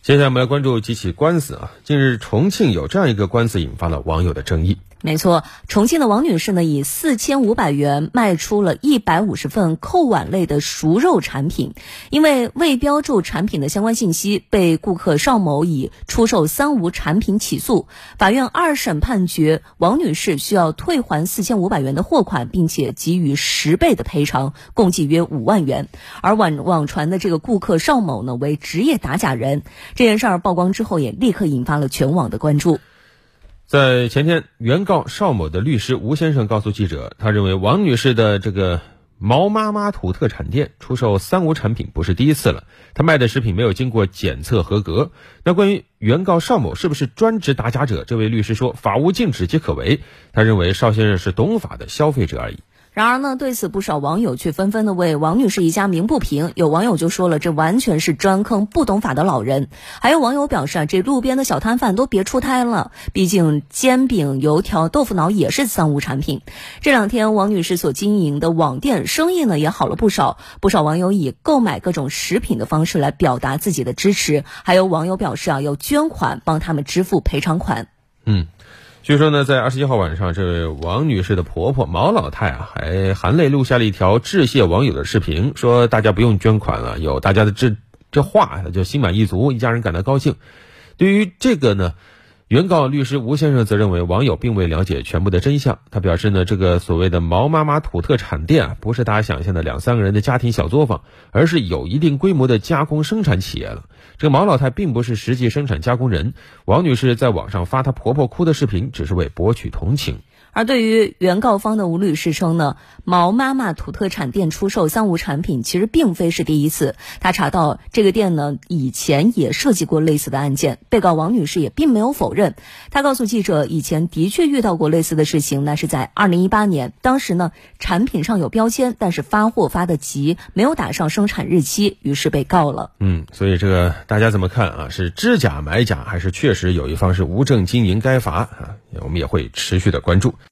接下来我们来关注几起官司啊。近日，重庆有这样一个官司引发了网友的争议。没错，重庆的王女士呢，以四千五百元卖出了一百五十份扣碗类的熟肉产品，因为未标注产品的相关信息，被顾客邵某以出售三无产品起诉。法院二审判决王女士需要退还四千五百元的货款，并且给予十倍的赔偿，共计约五万元。而网网传的这个顾客邵某呢，为职业打假人。这件事儿曝光之后，也立刻引发了全网的关注。在前天，原告邵某的律师吴先生告诉记者，他认为王女士的这个毛妈妈土特产店出售三无产品不是第一次了，他卖的食品没有经过检测合格。那关于原告邵某是不是专职打假者，这位律师说法无禁止即可为，他认为邵先生是懂法的消费者而已。然而呢，对此不少网友却纷纷的为王女士一家鸣不平。有网友就说了，这完全是专坑不懂法的老人。还有网友表示啊，这路边的小摊贩都别出摊了，毕竟煎饼、油条、豆腐脑也是三无产品。这两天，王女士所经营的网店生意呢也好了不少，不少网友以购买各种食品的方式来表达自己的支持。还有网友表示啊，要捐款帮他们支付赔偿款。嗯。据说呢，在二十一号晚上，这位王女士的婆婆毛老太啊，还含泪录下了一条致谢网友的视频，说大家不用捐款了，有大家的这这话，就心满意足，一家人感到高兴。对于这个呢？原告律师吴先生则认为，网友并未了解全部的真相。他表示呢，这个所谓的毛妈妈土特产店啊，不是大家想象的两三个人的家庭小作坊，而是有一定规模的加工生产企业了。这个毛老太并不是实际生产加工人，王女士在网上发她婆婆哭的视频，只是为博取同情。而对于原告方的吴律师称呢，毛妈妈土特产店出售三无产品，其实并非是第一次。他查到这个店呢，以前也涉及过类似的案件。被告王女士也并没有否认。她告诉记者，以前的确遇到过类似的事情，那是在二零一八年，当时呢，产品上有标签，但是发货发的急，没有打上生产日期，于是被告了。嗯，所以这个大家怎么看啊？是知假买假，还是确实有一方是无证经营该罚啊？我们也会持续的关注。